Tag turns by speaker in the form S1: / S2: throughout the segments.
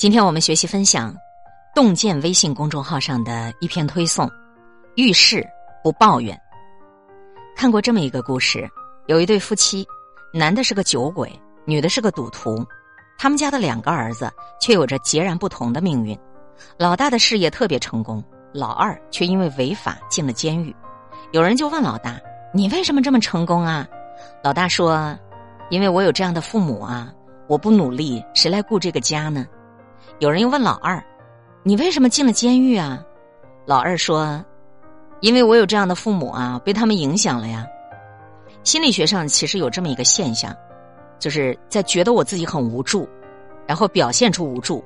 S1: 今天我们学习分享洞见微信公众号上的一篇推送：遇事不抱怨。看过这么一个故事，有一对夫妻，男的是个酒鬼，女的是个赌徒，他们家的两个儿子却有着截然不同的命运。老大的事业特别成功，老二却因为违法进了监狱。有人就问老大：“你为什么这么成功啊？”老大说：“因为我有这样的父母啊，我不努力，谁来顾这个家呢？”有人又问老二：“你为什么进了监狱啊？”老二说：“因为我有这样的父母啊，被他们影响了呀。”心理学上其实有这么一个现象，就是在觉得我自己很无助，然后表现出无助，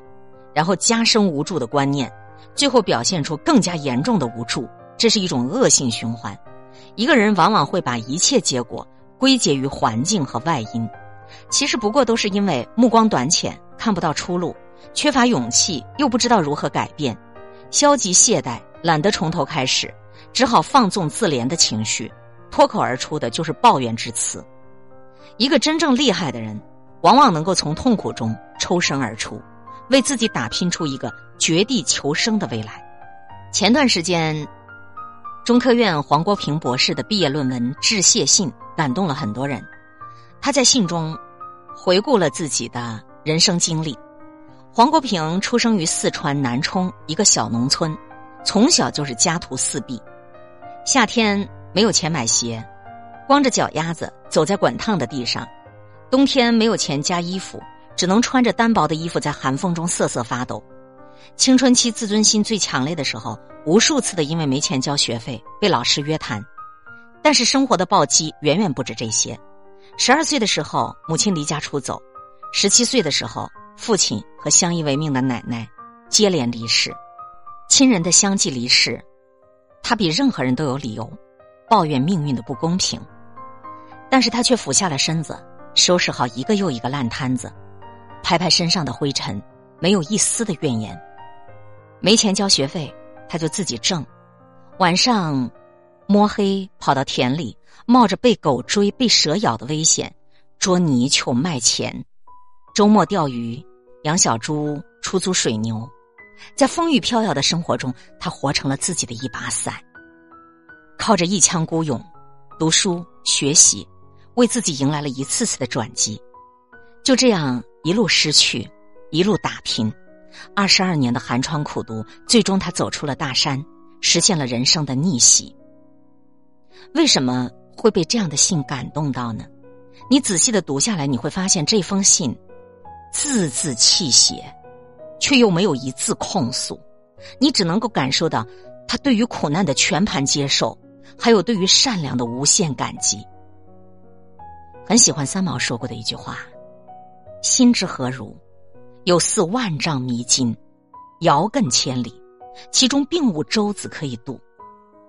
S1: 然后加深无助的观念，最后表现出更加严重的无助，这是一种恶性循环。一个人往往会把一切结果归结于环境和外因，其实不过都是因为目光短浅，看不到出路。缺乏勇气，又不知道如何改变，消极懈怠，懒得从头开始，只好放纵自怜的情绪，脱口而出的就是抱怨之词。一个真正厉害的人，往往能够从痛苦中抽身而出，为自己打拼出一个绝地求生的未来。前段时间，中科院黄国平博士的毕业论文致谢信感动了很多人。他在信中回顾了自己的人生经历。黄国平出生于四川南充一个小农村，从小就是家徒四壁。夏天没有钱买鞋，光着脚丫子走在滚烫的地上；冬天没有钱加衣服，只能穿着单薄的衣服在寒风中瑟瑟发抖。青春期自尊心最强烈的时候，无数次的因为没钱交学费被老师约谈。但是生活的暴击远远不止这些。十二岁的时候，母亲离家出走；十七岁的时候。父亲和相依为命的奶奶接连离世，亲人的相继离世，他比任何人都有理由抱怨命运的不公平。但是他却俯下了身子，收拾好一个又一个烂摊子，拍拍身上的灰尘，没有一丝的怨言。没钱交学费，他就自己挣。晚上摸黑跑到田里，冒着被狗追、被蛇咬的危险，捉泥鳅卖钱。周末钓鱼、养小猪、出租水牛，在风雨飘摇的生活中，他活成了自己的一把伞。靠着一腔孤勇，读书学习，为自己迎来了一次次的转机。就这样一路失去，一路打拼，二十二年的寒窗苦读，最终他走出了大山，实现了人生的逆袭。为什么会被这样的信感动到呢？你仔细的读下来，你会发现这封信。字字泣血，却又没有一字控诉，你只能够感受到他对于苦难的全盘接受，还有对于善良的无限感激。很喜欢三毛说过的一句话：“心之何如？有似万丈迷津，遥亘千里，其中并无舟子可以渡。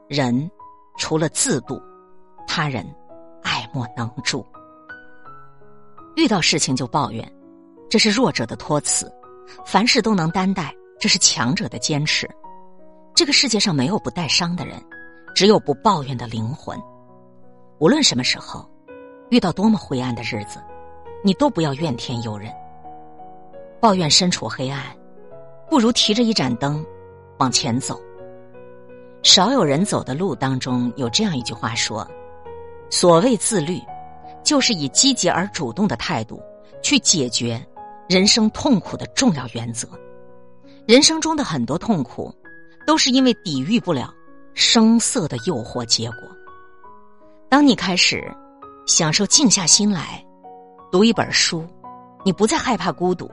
S1: 人除了自渡，他人爱莫能助。遇到事情就抱怨。”这是弱者的托词，凡事都能担待；这是强者的坚持。这个世界上没有不带伤的人，只有不抱怨的灵魂。无论什么时候，遇到多么灰暗的日子，你都不要怨天尤人。抱怨身处黑暗，不如提着一盏灯往前走。少有人走的路当中有这样一句话说：“所谓自律，就是以积极而主动的态度去解决。”人生痛苦的重要原则，人生中的很多痛苦，都是因为抵御不了声色的诱惑结果。当你开始享受静下心来读一本书，你不再害怕孤独，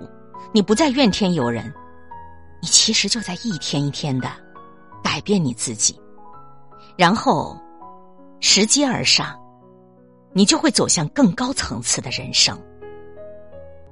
S1: 你不再怨天尤人，你其实就在一天一天的改变你自己，然后拾阶而上，你就会走向更高层次的人生。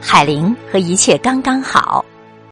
S1: 海玲和一切刚刚好。